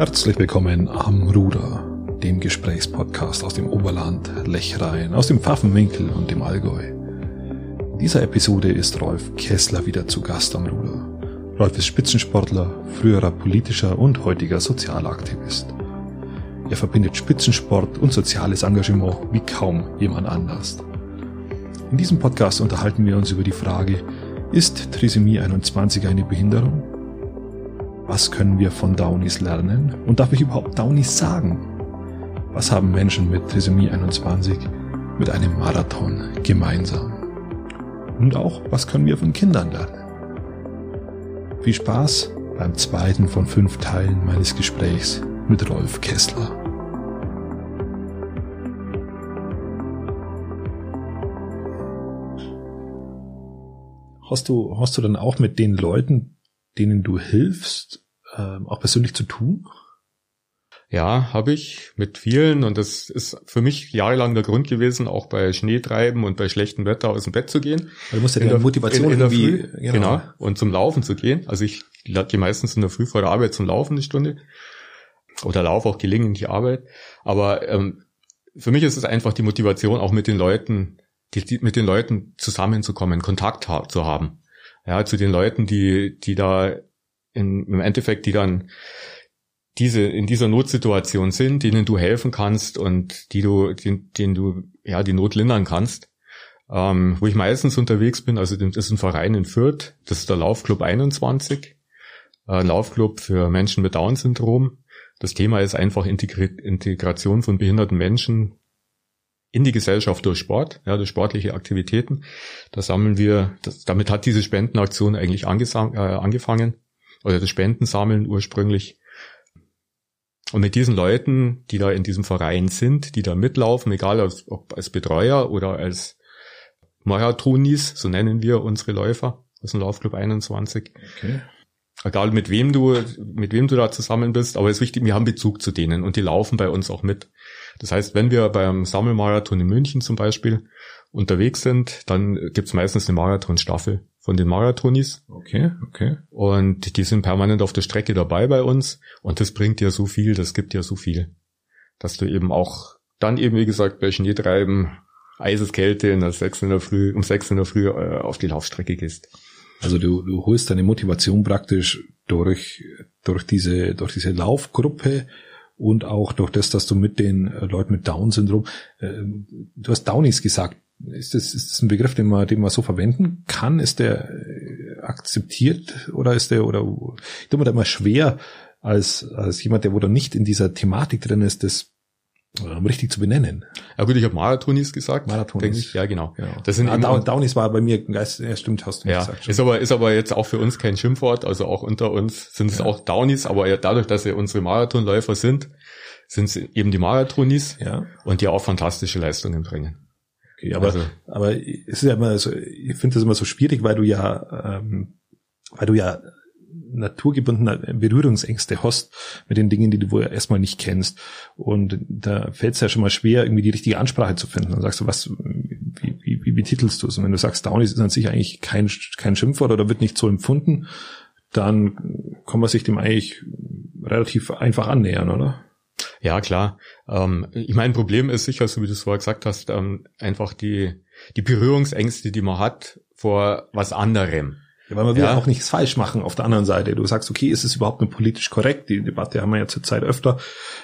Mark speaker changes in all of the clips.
Speaker 1: Herzlich willkommen am Ruder, dem Gesprächspodcast aus dem Oberland, Lechrein, aus dem Pfaffenwinkel und dem Allgäu. In dieser Episode ist Rolf Kessler wieder zu Gast am Ruder. Rolf ist Spitzensportler, früherer politischer und heutiger Sozialaktivist. Er verbindet Spitzensport und soziales Engagement wie kaum jemand anders. In diesem Podcast unterhalten wir uns über die Frage, ist Trisomie 21 eine Behinderung? Was können wir von Downies lernen? Und darf ich überhaupt Downies sagen? Was haben Menschen mit Trisomie 21 mit einem Marathon gemeinsam? Und auch, was können wir von Kindern lernen? Viel Spaß beim zweiten von fünf Teilen meines Gesprächs mit Rolf Kessler. Hast du, hast du dann auch mit den Leuten, denen du hilfst, ähm, auch persönlich zu tun?
Speaker 2: Ja, habe ich mit vielen und das ist für mich jahrelang der Grund gewesen, auch bei Schneetreiben und bei schlechtem Wetter aus dem Bett zu gehen.
Speaker 1: Weil du musst ja die Motivation
Speaker 2: in, in der
Speaker 1: irgendwie,
Speaker 2: Früh, genau. genau, und zum Laufen zu gehen. Also ich gehe meistens in der Früh vor der Arbeit zum Laufen eine Stunde oder laufe auch gelegentlich die Arbeit. Aber ähm, für mich ist es einfach die Motivation, auch mit den Leuten, die, die, mit den Leuten zusammenzukommen, Kontakt ha zu haben. Ja, zu den Leuten, die, die da in, im Endeffekt, die dann diese in dieser Notsituation sind, denen du helfen kannst und die du, den, denen du ja die Not lindern kannst. Ähm, wo ich meistens unterwegs bin, also das ist ein Verein in Fürth, das ist der Laufclub 21, äh, ein Laufclub für Menschen mit Down-Syndrom. Das Thema ist einfach Integri Integration von behinderten Menschen in die Gesellschaft durch Sport, ja, durch sportliche Aktivitäten. Da sammeln wir, das, damit hat diese Spendenaktion eigentlich äh, angefangen oder das Spendensammeln ursprünglich. Und mit diesen Leuten, die da in diesem Verein sind, die da mitlaufen, egal ob als Betreuer oder als Marathonis, so nennen wir unsere Läufer aus dem Laufclub 21. Okay. Egal mit wem du, mit wem du da zusammen bist, aber es ist wichtig, wir haben Bezug zu denen und die laufen bei uns auch mit. Das heißt, wenn wir beim Sammelmarathon in München zum Beispiel unterwegs sind, dann gibt's meistens eine Marathonstaffel von den Marathonis.
Speaker 1: Okay, okay.
Speaker 2: Und die sind permanent auf der Strecke dabei bei uns und das bringt dir so viel, das gibt dir so viel, dass du eben auch dann eben, wie gesagt, bei Schneetreiben, Eiseskälte in der 6 in der Früh, um 6 in der Früh äh, auf die Laufstrecke gehst.
Speaker 1: Also du, du holst deine Motivation praktisch durch, durch diese, durch diese Laufgruppe und auch durch das, dass du mit den Leuten mit Down-Syndrom, äh, du hast Downies gesagt, ist das, ist das ein Begriff, den man, den man so verwenden kann? Ist der äh, akzeptiert oder ist der, oder ich tue mir da immer schwer, als, als jemand, der wo da nicht in dieser Thematik drin ist, das ähm, richtig zu benennen.
Speaker 2: Ja gut, ich habe Marathonis gesagt.
Speaker 1: Marathonis.
Speaker 2: Ja, genau.
Speaker 1: Ja. Das sind ah, Down, Downies war bei mir, ja, stimmt, hast du
Speaker 2: ja, gesagt. Schon. Ist aber, ist aber jetzt auch für uns kein Schimpfwort, also auch unter uns sind es ja. auch Downies, aber dadurch, dass wir unsere Marathonläufer sind, sind es eben die Marathonis
Speaker 1: ja.
Speaker 2: und die auch fantastische Leistungen bringen.
Speaker 1: Okay, aber, also, aber es ist ja immer so, ich finde das immer so schwierig, weil du ja, ähm, weil du ja naturgebundene Berührungsängste hast mit den Dingen, die du wohl erstmal nicht kennst. Und da fällt es ja schon mal schwer, irgendwie die richtige Ansprache zu finden. Dann sagst du, was, wie, wie, wie betitelst du es? Und wenn du sagst, Down ist an sich eigentlich kein, kein Schimpfwort oder wird nicht so empfunden, dann kann man sich dem eigentlich relativ einfach annähern, oder?
Speaker 2: Ja, klar. Ähm, ich meine, Problem ist sicher, so wie du es vorher gesagt hast, ähm, einfach die, die Berührungsängste, die man hat vor was anderem.
Speaker 1: Ja, weil man will ja. auch nichts falsch machen auf der anderen Seite. Du sagst, okay, ist es überhaupt nur politisch korrekt? Die Debatte haben wir ja zurzeit öfter.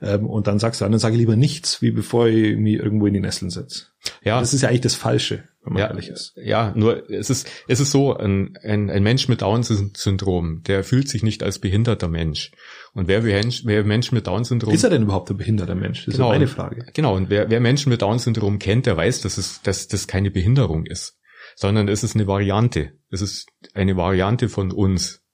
Speaker 1: Ähm, und dann sagst du, dann sage ich lieber nichts, wie bevor ich mich irgendwo in die Nesseln setze. Ja. Das ist ja eigentlich das Falsche, wenn man
Speaker 2: ja,
Speaker 1: ehrlich ist.
Speaker 2: Ja, nur es ist, es ist so, ein, ein, ein Mensch mit Down-Syndrom, der fühlt sich nicht als behinderter Mensch. Und wer, wer Menschen mit Down-Syndrom...
Speaker 1: Ist er denn überhaupt ein behinderter Mensch?
Speaker 2: Das genau, ist meine Frage. Genau, und wer, wer Menschen mit Down-Syndrom kennt, der weiß, dass es, dass das keine Behinderung ist sondern es ist eine Variante. Es ist eine Variante von uns.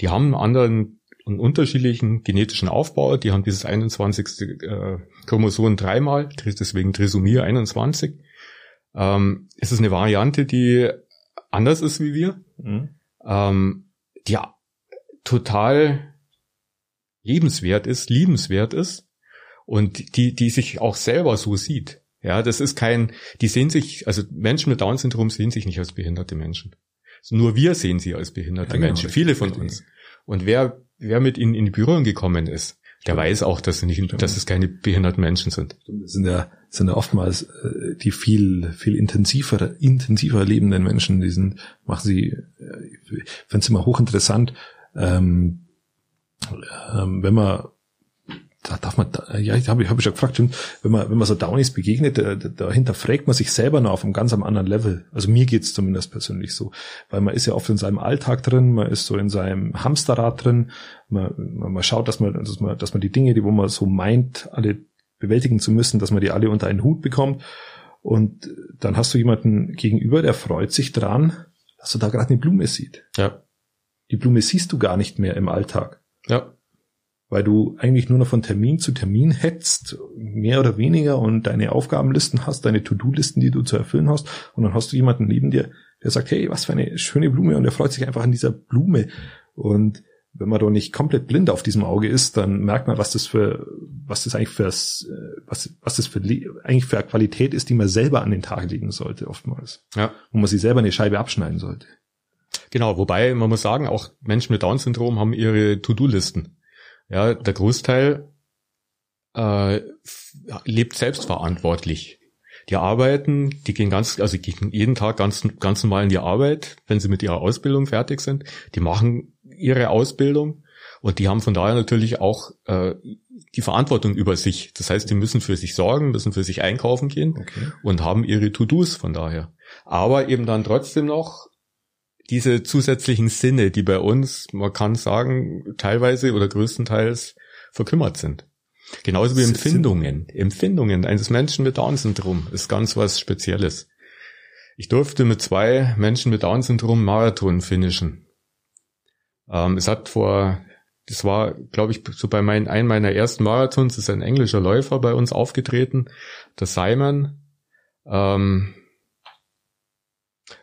Speaker 2: Die haben einen anderen einen unterschiedlichen genetischen Aufbau. Die haben dieses 21. Äh, Chromosom dreimal, deswegen Trisomie 21. Ähm, es ist eine Variante, die anders ist wie wir, mhm. ähm, die total lebenswert ist, liebenswert ist und die, die sich auch selber so sieht. Ja, das ist kein, die sehen sich, also Menschen mit Down-Syndrom sehen sich nicht als behinderte Menschen. Nur wir sehen sie als behinderte ja, genau, Menschen, viele von uns. Und wer, wer mit ihnen in die Berührung gekommen ist, Der weiß auch, dass, sie nicht, dass es keine behinderten Menschen sind.
Speaker 1: Das sind ja, sind ja oftmals äh, die viel, viel intensiver, intensiver lebenden Menschen, die sind, machen sie, äh, ich finde es immer hochinteressant, ähm, ähm, wenn man da darf man, ja, ich habe hab ich schon gefragt, wenn man, wenn man so Downies begegnet, da, da hinterfragt man sich selber noch auf einem ganz am anderen Level. Also mir geht's zumindest persönlich so. Weil man ist ja oft in seinem Alltag drin, man ist so in seinem Hamsterrad drin, man, man, man schaut, dass man, dass man, dass man die Dinge, die wo man so meint, alle bewältigen zu müssen, dass man die alle unter einen Hut bekommt. Und dann hast du jemanden gegenüber, der freut sich dran, dass du da gerade eine Blume sieht.
Speaker 2: Ja.
Speaker 1: Die Blume siehst du gar nicht mehr im Alltag.
Speaker 2: Ja
Speaker 1: weil du eigentlich nur noch von Termin zu Termin hetzt, mehr oder weniger und deine Aufgabenlisten hast, deine To-Do-Listen, die du zu erfüllen hast und dann hast du jemanden neben dir, der sagt, hey, was für eine schöne Blume und er freut sich einfach an dieser Blume und wenn man doch nicht komplett blind auf diesem Auge ist, dann merkt man, was das für, was das eigentlich für, was, was das für, eigentlich für eine Qualität ist, die man selber an den Tag legen sollte, oftmals.
Speaker 2: Ja.
Speaker 1: Wo man sich selber eine Scheibe abschneiden sollte.
Speaker 2: Genau, wobei man muss sagen, auch Menschen mit Down-Syndrom haben ihre To-Do-Listen. Ja, der Großteil äh, lebt selbstverantwortlich. Die arbeiten, die gehen ganz, also gehen jeden Tag ganz, ganz normal in die Arbeit, wenn sie mit ihrer Ausbildung fertig sind. Die machen ihre Ausbildung und die haben von daher natürlich auch äh, die Verantwortung über sich. Das heißt, die müssen für sich sorgen, müssen für sich einkaufen gehen okay. und haben ihre To-Dos von daher. Aber eben dann trotzdem noch diese zusätzlichen Sinne, die bei uns, man kann sagen, teilweise oder größtenteils verkümmert sind. Genauso wie Empfindungen. Empfindungen eines Menschen mit Down-Syndrom ist ganz was Spezielles. Ich durfte mit zwei Menschen mit Down-Syndrom Marathon finishen. Ähm, es hat vor, das war, glaube ich, so bei meinen, einem meiner ersten Marathons, ist ein englischer Läufer bei uns aufgetreten, der Simon. Ähm,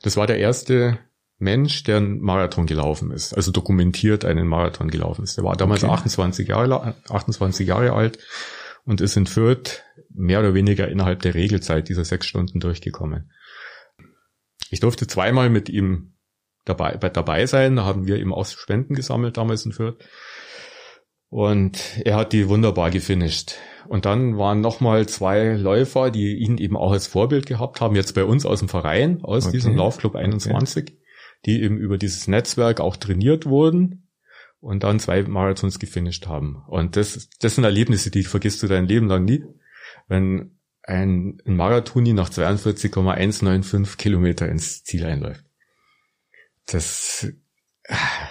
Speaker 2: das war der erste Mensch, der einen Marathon gelaufen ist, also dokumentiert einen Marathon gelaufen ist. Der war damals okay. 28, Jahre, 28 Jahre alt und ist in Fürth mehr oder weniger innerhalb der Regelzeit dieser sechs Stunden durchgekommen. Ich durfte zweimal mit ihm dabei, dabei sein, da haben wir ihm auch Spenden gesammelt damals in Fürth. Und er hat die wunderbar gefinisht. Und dann waren nochmal zwei Läufer, die ihn eben auch als Vorbild gehabt haben, jetzt bei uns aus dem Verein, aus okay. diesem Laufclub 21. Okay die eben über dieses Netzwerk auch trainiert wurden und dann zwei Marathons gefinisht haben. Und das, das sind Erlebnisse, die vergisst du dein Leben lang nie. Wenn ein, ein Marathoni nach 42,195 Kilometer ins Ziel einläuft. Das,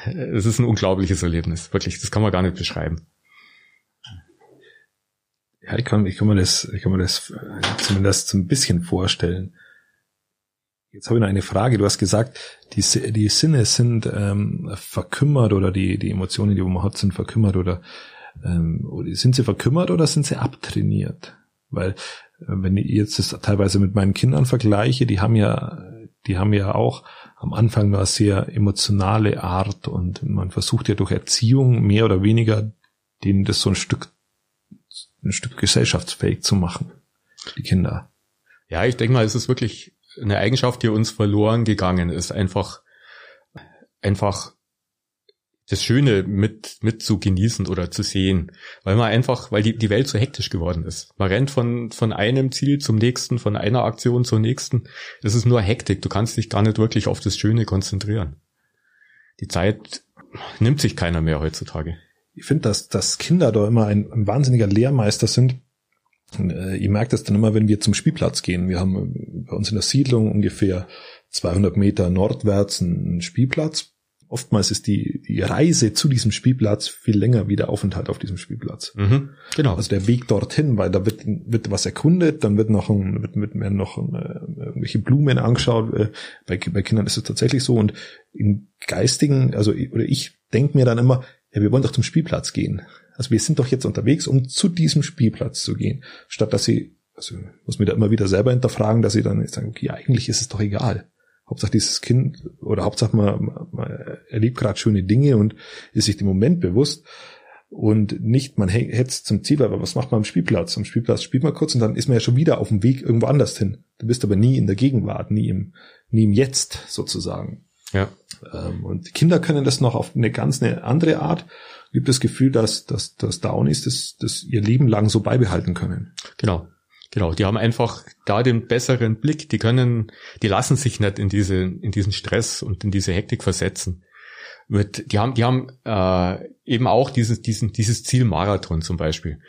Speaker 2: das ist ein unglaubliches Erlebnis. Wirklich, das kann man gar nicht beschreiben.
Speaker 1: Ja, ich kann, ich kann mir das, ich kann mir das zumindest so ein bisschen vorstellen. Jetzt habe ich noch eine Frage. Du hast gesagt, die, die Sinne sind ähm, verkümmert oder die, die Emotionen, die man hat, sind verkümmert oder ähm, sind sie verkümmert oder sind sie abtrainiert? Weil äh, wenn ich jetzt das teilweise mit meinen Kindern vergleiche, die haben ja, die haben ja auch am Anfang eine sehr emotionale Art und man versucht ja durch Erziehung mehr oder weniger denen das so ein Stück, ein Stück gesellschaftsfähig zu machen, die Kinder.
Speaker 2: Ja, ich denke mal, es ist wirklich eine Eigenschaft, die uns verloren gegangen ist, einfach, einfach das Schöne mit, mit zu genießen oder zu sehen, weil man einfach, weil die, die Welt so hektisch geworden ist. Man rennt von, von einem Ziel zum nächsten, von einer Aktion zur nächsten. Das ist nur Hektik. Du kannst dich gar nicht wirklich auf das Schöne konzentrieren. Die Zeit nimmt sich keiner mehr heutzutage.
Speaker 1: Ich finde, dass, dass Kinder da immer ein, ein wahnsinniger Lehrmeister sind, äh, ihr merkt es dann immer, wenn wir zum Spielplatz gehen. Wir haben bei uns in der Siedlung ungefähr 200 Meter nordwärts einen Spielplatz. Oftmals ist die, die Reise zu diesem Spielplatz viel länger wie der Aufenthalt auf diesem Spielplatz.
Speaker 2: Mhm, genau.
Speaker 1: Also der Weg dorthin, weil da wird, wird was erkundet, dann wird noch ein, wird, wird mehr noch äh, irgendwelche Blumen angeschaut. Äh, bei, bei Kindern ist es tatsächlich so. Und im Geistigen, also oder ich denke mir dann immer, ja, wir wollen doch zum Spielplatz gehen. Also wir sind doch jetzt unterwegs, um zu diesem Spielplatz zu gehen, statt dass sie, also muss mir da immer wieder selber hinterfragen, dass sie dann sagen, okay, eigentlich ist es doch egal. Hauptsache dieses Kind oder Hauptsache man, man erlebt gerade schöne Dinge und ist sich dem Moment bewusst und nicht man hetzt zum Ziel, aber was macht man am Spielplatz? Am Spielplatz spielt man kurz und dann ist man ja schon wieder auf dem Weg irgendwo anders hin. Du bist aber nie in der Gegenwart, nie im, nie im Jetzt sozusagen.
Speaker 2: Ja.
Speaker 1: Ähm, und die Kinder können das noch auf eine ganz eine andere Art. Ich habe das Gefühl, dass, dass, dass Downies das, das ihr Leben lang so beibehalten können.
Speaker 2: Genau. Genau, die haben einfach da den besseren Blick, die können, die lassen sich nicht in diese, in diesen Stress und in diese Hektik versetzen. Mit, die haben, die haben äh, eben auch dieses, diesen, dieses Ziel Marathon zum Beispiel.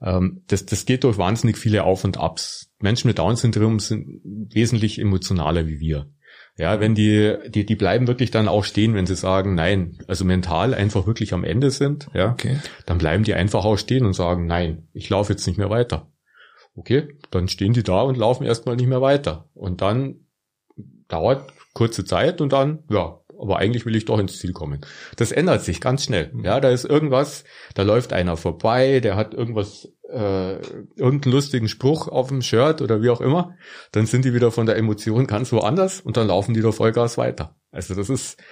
Speaker 2: Ähm, das, das geht durch wahnsinnig viele Auf und Abs. Menschen mit Down-Syndrom sind wesentlich emotionaler wie wir. Ja, wenn die, die, die bleiben wirklich dann auch stehen, wenn sie sagen, nein, also mental einfach wirklich am Ende sind, ja,
Speaker 1: Okay.
Speaker 2: dann bleiben die einfach auch stehen und sagen, nein, ich laufe jetzt nicht mehr weiter. Okay, dann stehen die da und laufen erstmal nicht mehr weiter. Und dann dauert kurze Zeit und dann, ja, aber eigentlich will ich doch ins Ziel kommen. Das ändert sich ganz schnell. Ja, da ist irgendwas, da läuft einer vorbei, der hat irgendwas, äh, irgendeinen lustigen Spruch auf dem Shirt oder wie auch immer. Dann sind die wieder von der Emotion ganz woanders und dann laufen die da Vollgas weiter. Also das ist,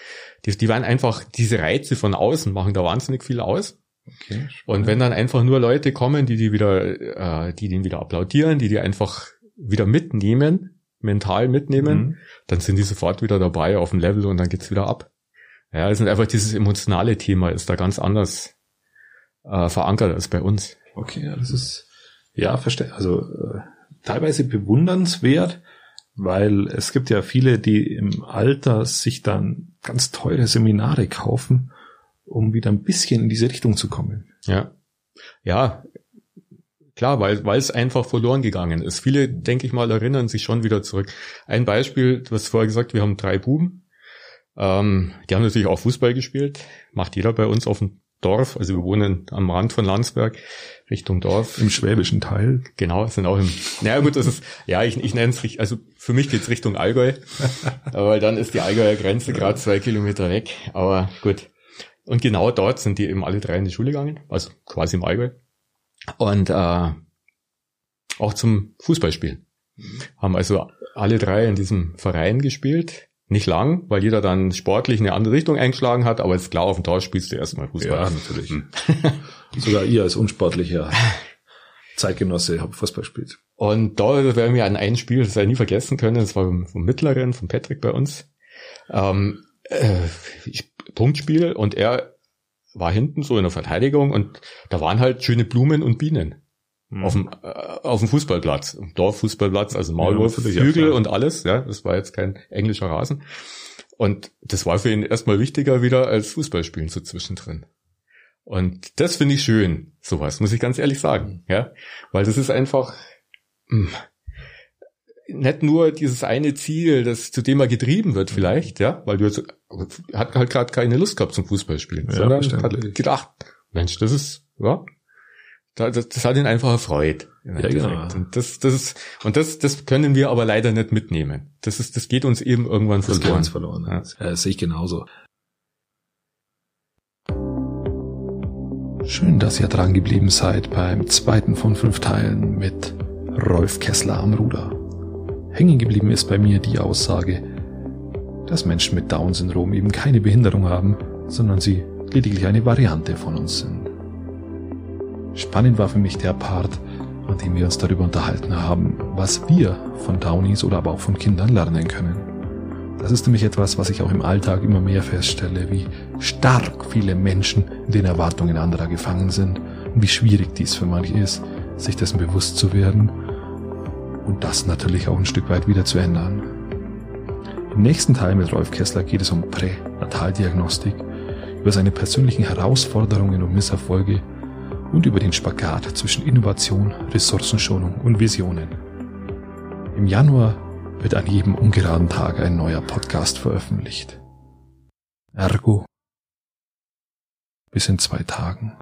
Speaker 2: die, die werden einfach, diese Reize von außen machen da wahnsinnig viel aus.
Speaker 1: okay.
Speaker 2: Und wenn dann einfach nur Leute kommen, die die wieder, äh, die den wieder applaudieren, die die einfach wieder mitnehmen, mental mitnehmen,
Speaker 1: Mhm.
Speaker 2: dann sind die sofort wieder dabei auf dem Level und dann geht's wieder ab. Ja, es ist einfach dieses emotionale Thema ist da ganz anders äh, verankert als bei uns.
Speaker 1: Okay, das ist ja verstehe. Also äh, teilweise bewundernswert, weil es gibt ja viele, die im Alter sich dann ganz teure Seminare kaufen, um wieder ein bisschen in diese Richtung zu kommen.
Speaker 2: Ja, ja, klar, weil weil es einfach verloren gegangen ist. Viele, denke ich mal, erinnern sich schon wieder zurück. Ein Beispiel, du hast vorher gesagt, wir haben drei Buben. Ähm, die haben natürlich auch Fußball gespielt. Macht jeder bei uns auf dem Dorf. Also wir wohnen am Rand von Landsberg, Richtung Dorf.
Speaker 1: Im schwäbischen Teil.
Speaker 2: Genau, sind auch im. Naja gut, das ist, ja, ich, ich nenne es richtig, also für mich geht's Richtung Allgäu. Aber dann ist die Allgäuer Grenze gerade zwei Kilometer weg. Aber gut. Und genau dort sind die eben alle drei in die Schule gegangen, also quasi im Allgäu. Und äh, auch zum Fußballspielen. Haben also alle drei in diesem Verein gespielt. Nicht lang, weil jeder dann sportlich eine andere Richtung eingeschlagen hat, aber ist klar, auf dem Dorf spielst du erstmal Fußball.
Speaker 1: Ja, natürlich. Sogar ihr als unsportlicher Zeitgenosse habt Fußball gespielt.
Speaker 2: Und da werden wir an ein Spiel, das wir nie vergessen können, das war vom, Mittleren, vom Patrick bei uns. Ähm, äh, Punktspiel und er war hinten so in der Verteidigung und da waren halt schöne Blumen und Bienen
Speaker 1: Mhm.
Speaker 2: auf dem äh, auf dem Fußballplatz, im Dorffußballplatz, also Maulwurf,
Speaker 1: ja,
Speaker 2: Flügel
Speaker 1: klar.
Speaker 2: und alles, ja, das war jetzt kein englischer Rasen. Und das war für ihn erstmal wichtiger wieder als Fußballspielen so zwischendrin. Und das finde ich schön, sowas, muss ich ganz ehrlich sagen, ja, weil das ist einfach mh, nicht nur dieses eine Ziel, das zu dem er getrieben wird vielleicht, ja, weil du jetzt hat halt gerade keine Lust gehabt zum Fußballspielen,
Speaker 1: Ja,
Speaker 2: sondern hat gedacht, Mensch, das ist, ja, das, das hat ihn einfach erfreut. im
Speaker 1: Ja, genau.
Speaker 2: Und das, das ist, und das, das können wir aber leider nicht mitnehmen. Das ist, das geht uns eben irgendwann
Speaker 1: Das geht
Speaker 2: verloren.
Speaker 1: uns verloren.
Speaker 2: Ja.
Speaker 1: Ja. Das sehe ich genauso. Schön, dass ihr dran geblieben seid beim zweiten von fünf Teilen mit Rolf Kessler am Ruder. Hängen geblieben ist bei mir die Aussage, dass Menschen mit Down-Syndrom eben keine Behinderung haben, sondern sie lediglich eine Variante von uns sind. Spannend war für mich der Part, an dem wir uns darüber unterhalten haben, was wir von Downies oder aber auch von Kindern lernen können. Das ist nämlich etwas, was ich auch im Alltag immer mehr feststelle, wie stark viele Menschen in den Erwartungen anderer gefangen sind und wie schwierig dies für manche ist, sich dessen bewusst zu werden und das natürlich auch ein Stück weit wieder zu ändern. Im nächsten Teil mit Rolf Kessler geht es um Pränataldiagnostik, über seine persönlichen Herausforderungen und Misserfolge und über den Spagat zwischen Innovation, Ressourcenschonung und Visionen. Im Januar wird an jedem ungeraden Tag ein neuer Podcast veröffentlicht. Ergo. Bis in zwei Tagen.